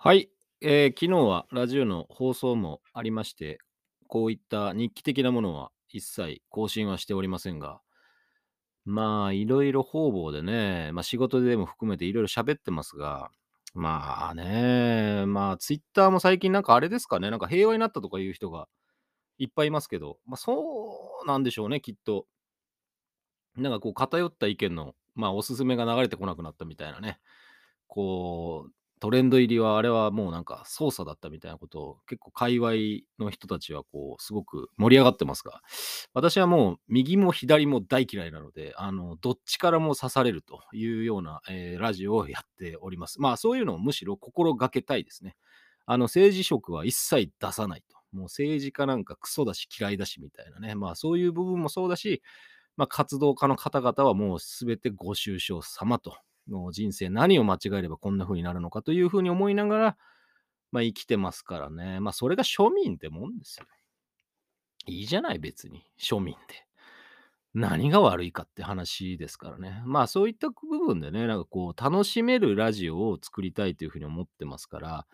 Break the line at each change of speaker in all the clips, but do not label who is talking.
はい、えー昨日はラジオの放送もありまして、こういった日記的なものは一切更新はしておりませんが、まあ、いろいろ方々でね、まあ仕事でも含めていろいろ喋ってますが、まあね、まあツイッターも最近なんかあれですかね、なんか平和になったとかいう人がいっぱいいますけど、まあそうなんでしょうね、きっと。なんかこう偏った意見の、まあおすすめが流れてこなくなったみたいなね。こう、トレンド入りはあれはもうなんか操作だったみたいなことを結構界隈の人たちはこうすごく盛り上がってますが、私はもう右も左も大嫌いなので、あの、どっちからも刺されるというような、えーラジオをやっております。まあそういうのをむしろ心がけたいですね。あの政治色は一切出さないと。もう政治家なんかクソだし嫌いだしみたいなね。まあそういう部分もそうだし、まあ、活動家の方々はもうすべてご愁傷様と。の人生何を間違えればこんな風になるのかという風に思いながら、まあ、生きてますからね。まあそれが庶民ってもんですよ。いいじゃない別に庶民で。何が悪いかって話ですからね。まあそういった部分でね、なんかこう楽しめるラジオを作りたいというふうに思ってますから、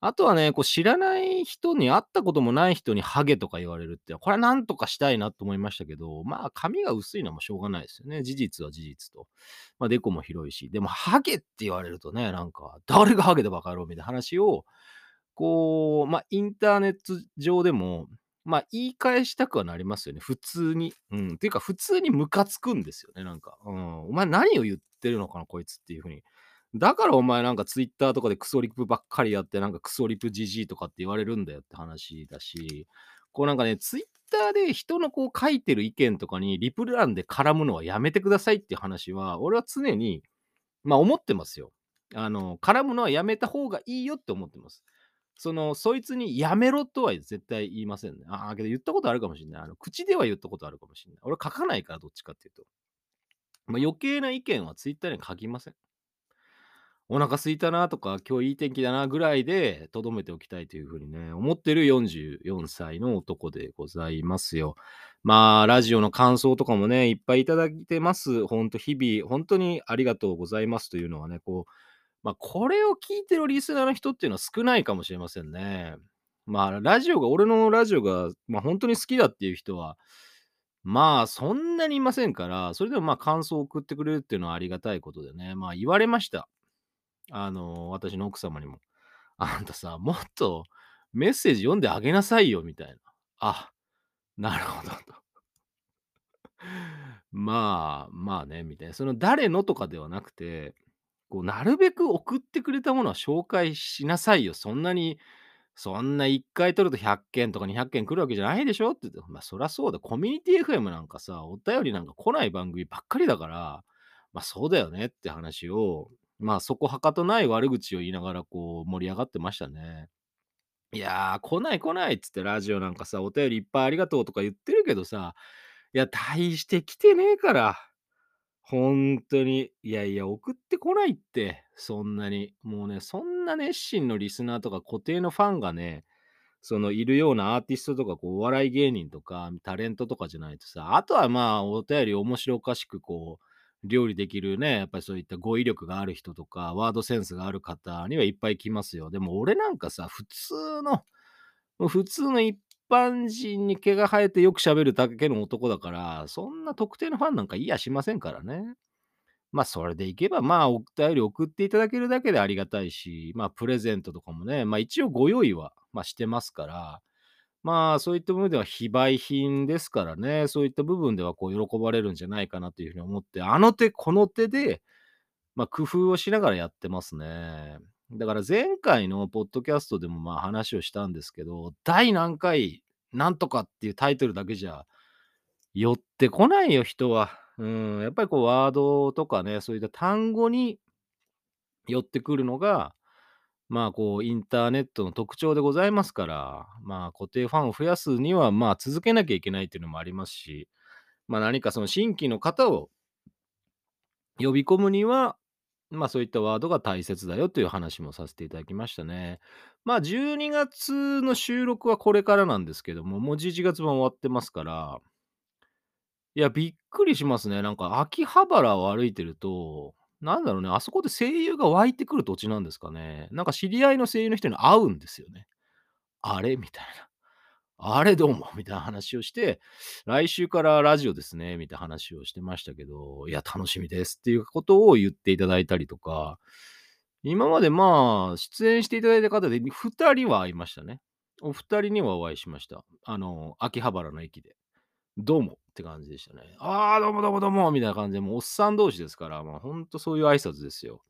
あとはね、こう知らない人に会ったこともない人にハゲとか言われるって、これはなんとかしたいなと思いましたけど、まあ髪が薄いのもしょうがないですよね。事実は事実と。まあデコも広いし、でもハゲって言われるとね、なんか誰がハゲでバカ野郎みたいな話を、こう、まあインターネット上でも、まあ、言い返したくはなりますよね。普通に。うん。っていうか、普通にムカつくんですよね。なんか。うん。お前何を言ってるのかな、こいつっていうふうに。だからお前なんかツイッターとかでクソリプばっかりやって、なんかクソリプジジイとかって言われるんだよって話だし、こうなんかね、ツイッターで人のこう書いてる意見とかにリプ欄で絡むのはやめてくださいっていう話は、俺は常に、まあ思ってますよ。あの、絡むのはやめた方がいいよって思ってます。その、そいつにやめろとは絶対言いませんね。ああ、けど言ったことあるかもしれない。あの口では言ったことあるかもしれない。俺書かないから、どっちかっていうと。まあ、余計な意見はツイッターに書きません。お腹空いたなとか、今日いい天気だなぐらいでとどめておきたいというふうにね、思ってる44歳の男でございますよ。まあ、ラジオの感想とかもね、いっぱいいただいてます。ほんと、日々、本当にありがとうございますというのはね、こう、まあ、これを聞いてるリスナーの人っていうのは少ないかもしれませんね。まあ、ラジオが、俺のラジオが、まあ、本当に好きだっていう人は、まあ、そんなにいませんから、それでもまあ、感想を送ってくれるっていうのはありがたいことでね、まあ、言われました。あの、私の奥様にも。あんたさ、もっとメッセージ読んであげなさいよ、みたいな。あ、なるほどと。まあ、まあね、みたいな。その誰のとかではなくて、こう、なるべく送ってくれたものは紹介しなさいよ。そんなに、そんな1回取ると100件とか200件来るわけじゃないでしょって言って、まあそりゃそうだ。コミュニティ FM なんかさ、お便りなんか来ない番組ばっかりだから、まあそうだよねって話を、まあそこはかとない悪口を言いながらこう盛り上がってましたね。いやー、来ない来ないっつってラジオなんかさ、お便りいっぱいありがとうとか言ってるけどさ、いや、大して来てねえから。ほんとに。いやいや、送ってこないって、そんなに。もうね、そんな熱心のリスナーとか固定のファンがね、そのいるようなアーティストとか、こう、お笑い芸人とか、タレントとかじゃないとさ、あとはまあ、お便り面白おかしくこう、料理できるね、やっぱりそういった語彙力がある人とか、ワードセンスがある方にはいっぱい来ますよ。でも俺なんかさ、普通の、普通の一般人に毛が生えてよく喋るだけの男だから、そんな特定のファンなんかいやしませんからね。まあ、それでいけば、まあ、お便り送っていただけるだけでありがたいし、まあ、プレゼントとかもね、まあ、一応ご用意は、まあ、してますから、まあ、そういった部分では非売品ですからね、そういった部分ではこう喜ばれるんじゃないかなというふうに思って、あの手この手で、まあ、工夫をしながらやってますね。だから前回のポッドキャストでもまあ話をしたんですけど、第何回なんとかっていうタイトルだけじゃ寄ってこないよ、人は。うん、やっぱりこうワードとかね、そういった単語に寄ってくるのが、まあこうインターネットの特徴でございますから、まあ固定ファンを増やすにはまあ続けなきゃいけないっていうのもありますし、まあ何かその新規の方を呼び込むには、まあそういったワードが大切だよという話もさせていただきましたね。まあ12月の収録はこれからなんですけども、もう11月も終わってますから、いや、びっくりしますね。なんか秋葉原を歩いてると、なんだろうね、あそこで声優が湧いてくる土地なんですかね。なんか知り合いの声優の人に会うんですよね。あれ？みたいな。あれ、どうも？みたいな話をして、来週からラジオですね、みたいな話をしてましたけど、いや、楽しみですっていうことを言っていただいたりとか、今までまあ、出演していただいた方で2人は会いましたね。お二人にはお会いしました。あの、秋葉原の駅で。どうもって感じでしたね。ああ、どうもどうもどうもみたいな感じで、もうおっさん同士ですから、まあ、ほんとそういう挨拶ですよ。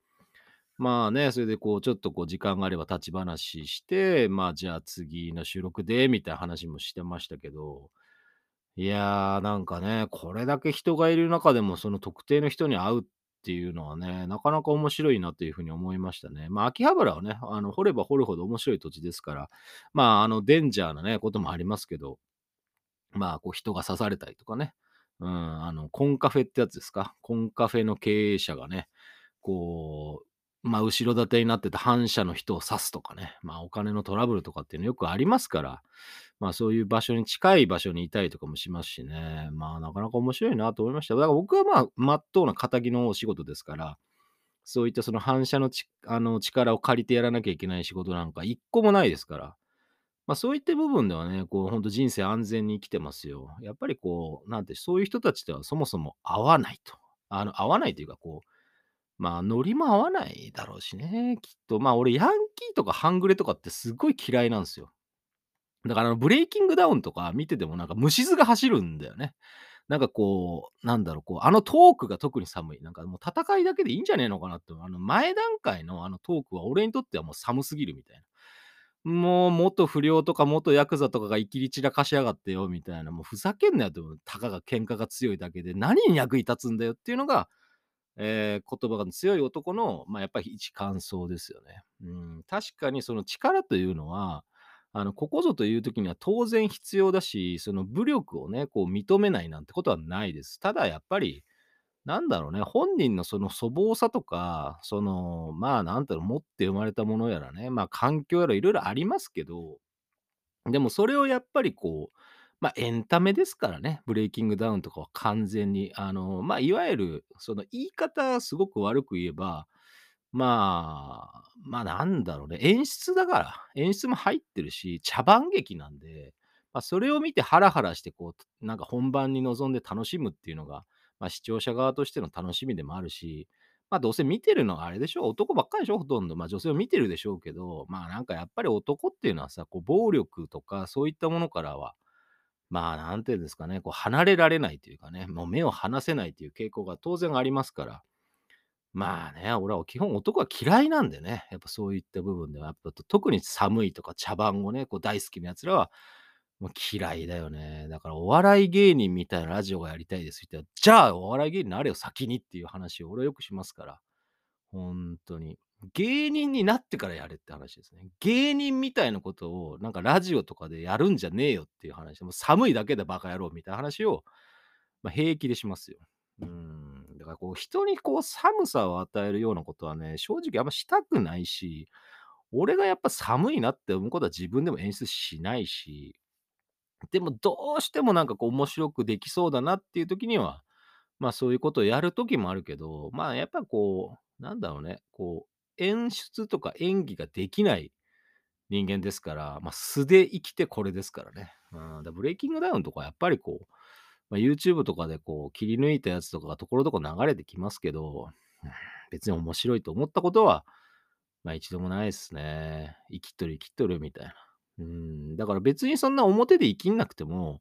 まあね、それでこう、ちょっとこう時間があれば立ち話して、まあ、じゃあ次の収録でみたいな話もしてましたけど、いやー、なんかね、これだけ人がいる中でも、その特定の人に会うっていうのはね、なかなか面白いなというふうに思いましたね。まあ、秋葉原はね、あの、掘れば掘るほど面白い土地ですから、まあ、あの、デンジャーなね、こともありますけど、まあ、こう人が刺されたりとかね、うん、あの、コンカフェってやつですか？コンカフェの経営者がね、こう、まあ、後ろ盾になってた反社の人を刺すとかね、まあ、お金のトラブルとかっていうのよくありますから、まあ、そういう場所に近い場所にいたりとかもしますしね、まあ、なかなか面白いなと思いました。だから僕はまあ、まっとうな仇のお仕事ですから、そういったその反射のちあの力を借りてやらなきゃいけない仕事なんか一個もないですから、まあ、そういった部分ではね、こう、本当人生安全に生きてますよ。やっぱりこう、なんて、そういう人たちとはそもそも合わないと。あの、合わないというか、こう、まあ、ノリも合わないだろうしね、きっと。まあ、俺、ヤンキーとか半グレとかってすごい嫌いなんですよ。だから、ブレイキングダウンとか見ててもなんか虫唾が走るんだよね。なんかこう、なんだろう、こう、あのトークが特に寒い。なんかもう戦いだけでいいんじゃねえのかなって、あの前段階のあのトークは俺にとってはもう寒すぎるみたいな。もう元不良とか元ヤクザとかが生きり散らかしやがってよみたいな、もうふざけんなよって、たかが喧嘩が強いだけで何に役に立つんだよっていうのが、えー言葉が強い男の、まあ、やっぱり一感想ですよね。うん、確かにその力というのは、あの、ここぞという時には当然必要だし、その武力をね、こう認めないなんてことはないです。ただやっぱり、なんだろうね、本人のその粗暴さとか、その、まあ、なんだろう、持って生まれたものやらね、まあ、環境やらいろいろありますけど、でもそれをやっぱりこう、まあ、エンタメですからね、ブレイキングダウンとかは完全に、あの、まあ、いわゆる、その言い方すごく悪く言えば、まあ、まあ、なんだろうね、演出だから、演出も入ってるし、茶番劇なんで、まあ、それを見てハラハラして、こう、なんか本番に臨んで楽しむっていうのが、まあ、視聴者側としての楽しみでもあるし、まあ、どうせ見てるのはあれでしょ、男ばっかりでしょ、ほとんど。まあ、女性を見てるでしょうけど、まあ、なんかやっぱり男っていうのはさ、こう、暴力とかそういったものからは、まあ、なんていうんですかね、こう、離れられないというかね、もう目を離せないという傾向が当然ありますから、まあね、俺は基本男は嫌いなんでね、やっぱそういった部分では、やっぱ特に寒いとか茶番をね、こう大好きな奴らは、もう嫌いだよね。だからお笑い芸人みたいなラジオがやりたいですって言ったら、じゃあお笑い芸人になれよ先にっていう話を俺はよくしますから。本当に。芸人になってからやれって話ですね。芸人みたいなことをなんかラジオとかでやるんじゃねえよっていう話。もう寒いだけでバカ野郎みたいな話を、まあ、平気でしますよ。うん。だからこう人にこう寒さを与えるようなことはね、正直あんましたくないし、俺がやっぱ寒いなって思うことは自分でも演出しないし、でもどうしてもなんかこう面白くできそうだなっていう時には、まあそういうことをやる時もあるけど、まあやっぱこう、なんだろうね、こう演出とか演技ができない人間ですから、まあ素で生きてこれですからね。うん、だブレイキングダウンとかやっぱりこう、まあ、YouTube とかでこう切り抜いたやつとかがところどころ流れてきますけど、別に面白いと思ったことは、まあ一度もないですね。生きとる生きとるみたいな。うん、だから別にそんな表で生きんなくても、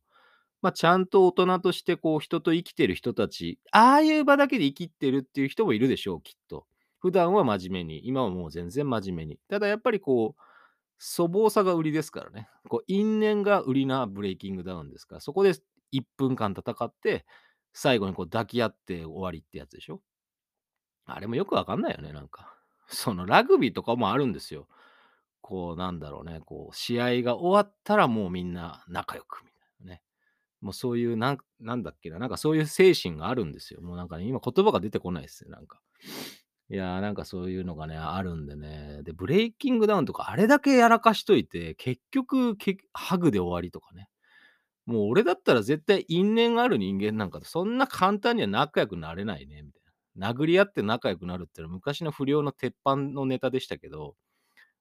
まあ、ちゃんと大人としてこう人と生きてる人たち、ああいう場だけで生きてるっていう人もいるでしょう、きっと。普段は真面目に、今はもう全然真面目に。ただやっぱりこう、粗暴さが売りですからね。こう因縁が売りなブレイキングダウンですから、そこで1分間戦って、最後にこう抱き合って終わりってやつでしょ。あれもよくわかんないよね、なんか。そのラグビーとかもあるんですよ。こうなんだろうね、こう試合が終わったらもうみんな仲良くみたいなね。もうそういうなん、なんだっけな、なんかそういう精神があるんですよ。もうなんかね、今言葉が出てこないですよ、なんか。いやー、なんかそういうのがね、あるんでね。で、ブレイキングダウンとかあれだけやらかしといて、結局ハグで終わりとかね。もう俺だったら絶対因縁がある人間なんかそんな簡単には仲良くなれないね、みたいな殴り合って仲良くなるってのは昔の不良の鉄板のネタでしたけど、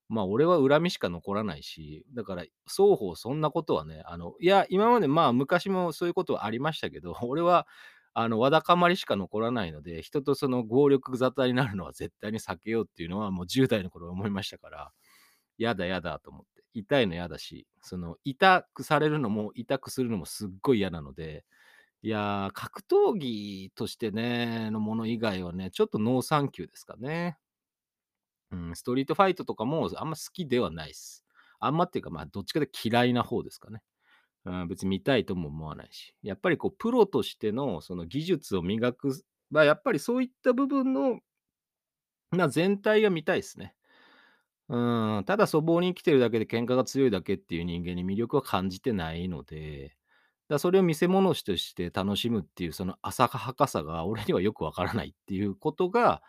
まあ俺は恨みしか残らないし、だから双方そんなことはね、あの、いや、今までまあ昔もそういうことはありましたけど、俺はあの、わだかまりしか残らないので、人とその暴力沙汰になるのは絶対に避けようっていうのはもう10代の頃思いましたから、やだやだと思って。痛いの嫌だし、その痛くされるのも痛くするのもすっごい嫌なので、いやー、格闘技としてね、のもの以外はね、ちょっとノーサンキューですかね。うん、ストリートファイトとかもあんま好きではないです。あんまっていうか、まあ、どっちかで嫌いな方ですかね。うん、別に見たいとも思わないし。やっぱりこう、プロとしてのその技術を磨く、まあ、やっぱりそういった部分の、まあ、全体が見たいですね。うん、ただ粗暴に生きてるだけで喧嘩が強いだけっていう人間に魅力は感じてないので、だそれを見せ物として楽しむっていうその浅はかさが俺にはよくわからないっていうことが、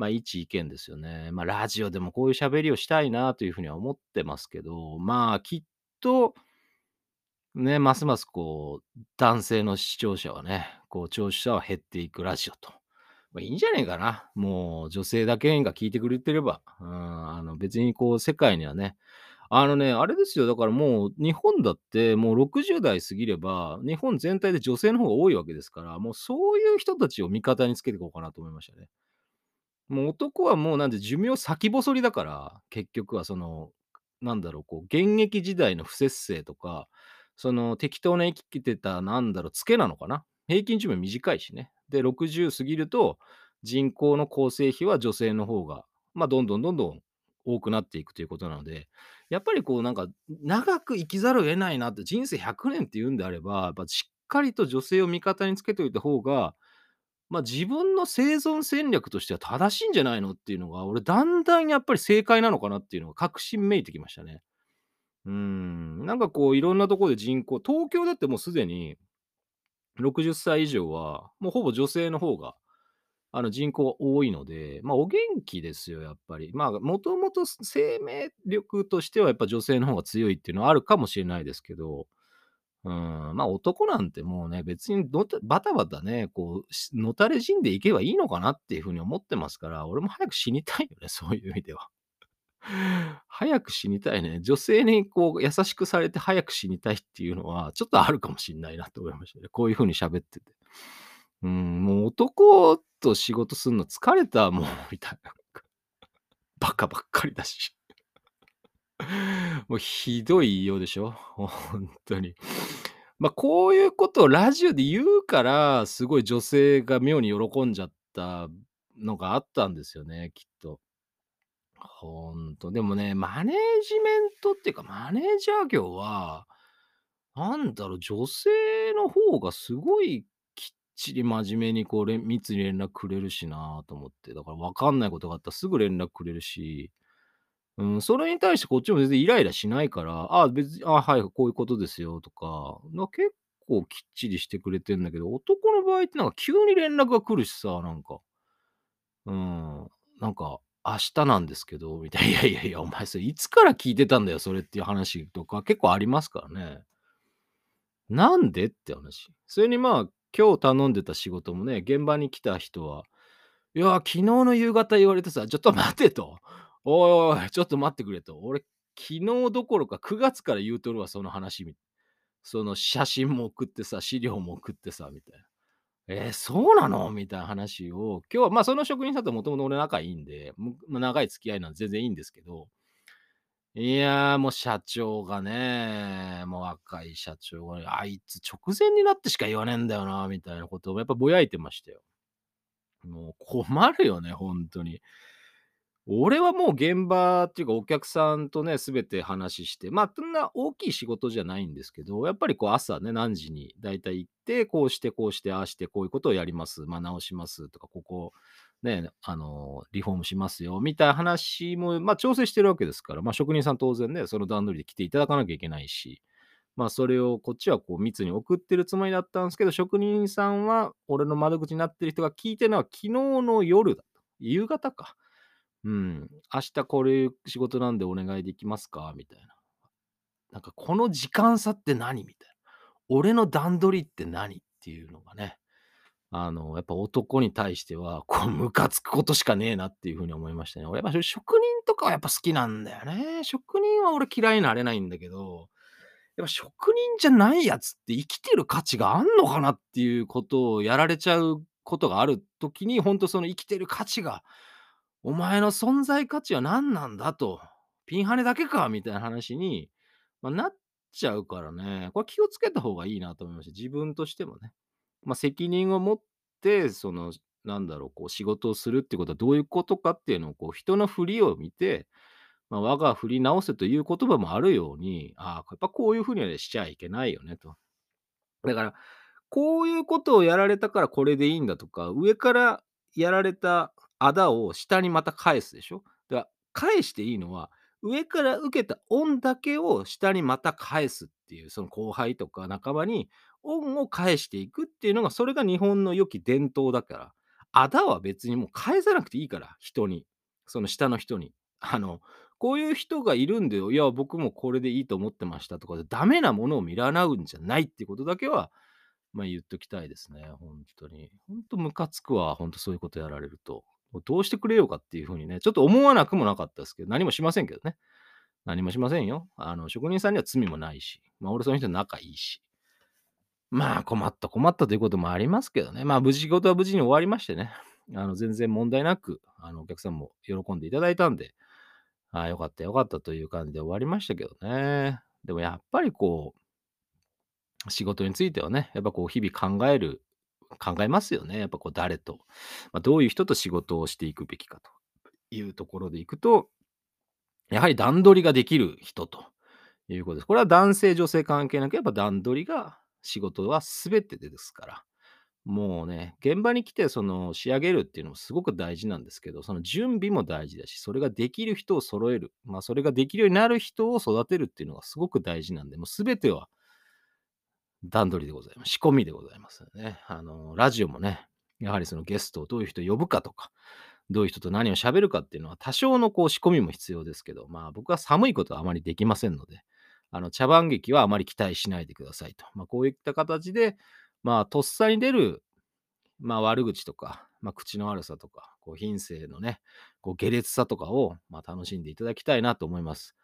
まあ一意見ですよね。まあラジオでもこういう喋りをしたいなというふうには思ってますけど、まあきっと、ね、ますますこう、男性の視聴者はね、こう、聴取者は減っていくラジオと。まあ、いいんじゃねえかな。もう、女性だけが聞いてくれてれば。うん、あの、別にこう、世界にはね、あのね、あれですよ、だからもう、日本だって、もう60代過ぎれば、日本全体で女性の方が多いわけですから、もうそういう人たちを味方につけていこうかなと思いましたね。もう男はもうなんで寿命先細りだから、結局はその、なんだろう、こう、現役時代の不節制とか、その適当な生きてた、なんだろう、ツケなのかな。平均寿命短いしね。で、60過ぎると、人口の構成比は女性の方が、まあ、どんどんどんどん多くなっていくということなので、やっぱりこう、なんか、長く生きざるを得ないなって、人生100年って言うんであれば、やっぱしっかりと女性を味方につけておいた方が、まあ、自分の生存戦略としては正しいんじゃないのっていうのが、俺だんだんやっぱり正解なのかなっていうのが確信めいてきましたね。うん、なんかこういろんなところで人口東京だってもうすでに60歳以上は、もうほぼ女性の方が、あの人口は多いので、まあお元気ですよ、やっぱり。まあもともと生命力としてはやっぱ女性の方が強いっていうのはあるかもしれないですけど、うん、まあ男なんてもうね、別にバタバタね、こう、のたれ死んでいけばいいのかなっていうふうに思ってますから、俺も早く死にたいよね、そういう意味では。早く死にたいね。女性にこう優しくされて早く死にたいっていうのは、ちょっとあるかもしんないなと思いましたね。こういう風に喋ってて。うん、もう男と仕事すんの疲れたもう、みたいな。バカばっかりだし。もうひどいようでしょ？本当に。ま、こういうことをラジオで言うから、すごい女性が妙に喜んじゃったのがあったんですよね、きっと。ほんと。でもね、マネージメントっていうか、マネージャー業は、なんだろう、女性の方がすごいきっちり真面目にこう、密に連絡くれるしなと思って。だから分かんないことがあったらすぐ連絡くれるし、うん、それに対してこっちも全然イライラしないから、ああ、別に、あはい、こういうことですよとか、な結構きっちりしてくれてんだけど、男の場合ってなんか急に連絡が来るしさ、なんか。うん、なんか、明日なんですけど、みたいな。いやいやいや、お前それいつから聞いてたんだよ、それっていう話とか結構ありますからね。なんでって話。それにまあ、今日頼んでた仕事もね、現場に来た人は、いや、昨日の夕方言われてさ、ちょっと待てと。おいおい、ちょっと待ってくれと。俺、昨日どころか9月から言うとるわ、その話。その写真も送ってさ、資料も送ってさ、みたいな。えー、そうなの？みたいな話を、今日は、まあ、その職人さんともともと俺仲いいんで、長い付き合いなんで全然いいんですけど、いやー、もう社長がね、もう若い社長が、あいつ直前になってしか言わねえんだよな、みたいなことをやっぱぼやいてましたよ。もう困るよね、本当に。俺はもう現場っていうかお客さんとね、すべて話して、まあ、そんな大きい仕事じゃないんですけど、やっぱりこう朝ね、何時に大体行って、こうしてこうして、ああしてこういうことをやります、まあ直しますとか、ここね、あの、リフォームしますよ、みたいな話も、まあ調整してるわけですから、まあ職人さん当然ね、その段取りで来ていただかなきゃいけないし、まあそれをこっちはこう密に送ってるつもりだったんですけど、職人さんは俺の窓口になってる人が聞いてるのは昨日の夜だと。夕方か。うん。明日これ仕事なんでお願いできますか？みたいな。なんかこの時間差って何？みたいな。俺の段取りって何？っていうのがね。あの、やっぱ男に対しては、こう、ムカつくことしかねえなっていう風に思いましたね。俺やっぱ職人とかはやっぱ好きなんだよね。職人は俺嫌いになれないんだけど、やっぱ職人じゃないやつって生きてる価値があんのかなっていうことをやられちゃうことがある時に、ほんとその生きてる価値が、お前の存在価値は何なんだ？と、ピンハネだけか？みたいな話に、ま、なっちゃうからね、これ気をつけた方がいいなと思いました。自分としてもね。ま、責任を持って、その、なんだろう、こう仕事をするってことはどういうことかっていうのをこう人の振りを見て、ま、我が振り直せという言葉もあるように、ああ、やっぱこういう風にはしちゃいけないよねと。だから、こういうことをやられたからこれでいいんだとか、上からやられたあだを下にまた返すでしょ？だから、返していいのは、上から受けた恩だけを下にまた返すっていう、その後輩とか仲間に恩を返していくっていうのが、それが日本の良き伝統だから。あだは別にもう返さなくていいから、人に。その下の人に。あの、こういう人がいるんだよ。いや、僕もこれでいいと思ってましたとか、ダメなものを見習うんじゃないっていうことだけは、まあ、言っときたいですね、ほんとに。ほんとムカつくわ、ほんとそういうことやられると。どうしてくれようかっていう風にね、ちょっと思わなくもなかったですけど、何もしませんけどね。何もしませんよ。あの、職人さんには罪もないし、まあ、俺その人仲いいし。まあ、困った困ったということもありますけどね。まあ、無事仕事は無事に終わりましてね。あの、全然問題なく、あの、お客さんも喜んでいただいたんで、ああ、良かった良かったという感じで終わりましたけどね。でもやっぱりこう、仕事についてはね、やっぱこう日々考える考えますよね。やっぱこう誰と、ま、どういう人と仕事をしていくべきかというところでいくと、やはり段取りができる人ということです。これは男性女性関係なく、やっぱ段取りが仕事は全てですから。もうね、現場に来てその仕上げるっていうのもすごく大事なんですけど、その準備も大事だし、それができる人を揃える、まあ、それができるようになる人を育てるっていうのがすごく大事なんで、もう全ては段取りでございます。仕込みでございますね。あの、ラジオもね、やはりそのゲストをどういう人呼ぶかとか、どういう人と何を喋るかっていうのは多少のこう仕込みも必要ですけど、まあ、僕は寒いことはあまりできませんので、あの、茶番劇はあまり期待しないでくださいと。まあ、こういった形で、まあ、とっさに出る、まあ、悪口とか、まあ、口の悪さとか、こう品性のね、こう下劣さとかを、まあ、楽しんでいただきたいなと思います。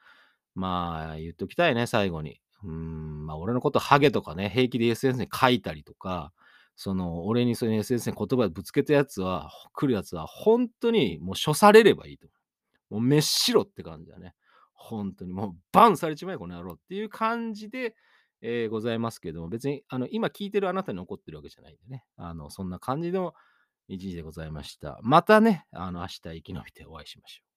まあ、言っときたいね、最後に。うん、ま、俺のことハゲとかね、平気で SNS に書いたりとか、その、俺にそういう SNS に言葉でぶつけたやつは来るやつはほんとにもう処されればいいと。もう滅しろって感じだね。ほんとにもうバンされちまえ、この野郎っていう感じで、え、ございますけども、別にあの、今聞いてるあなたに怒ってるわけじゃないんでね。あの、そんな感じの1時でございました。またね、あの、明日生き延びてお会いしましょう。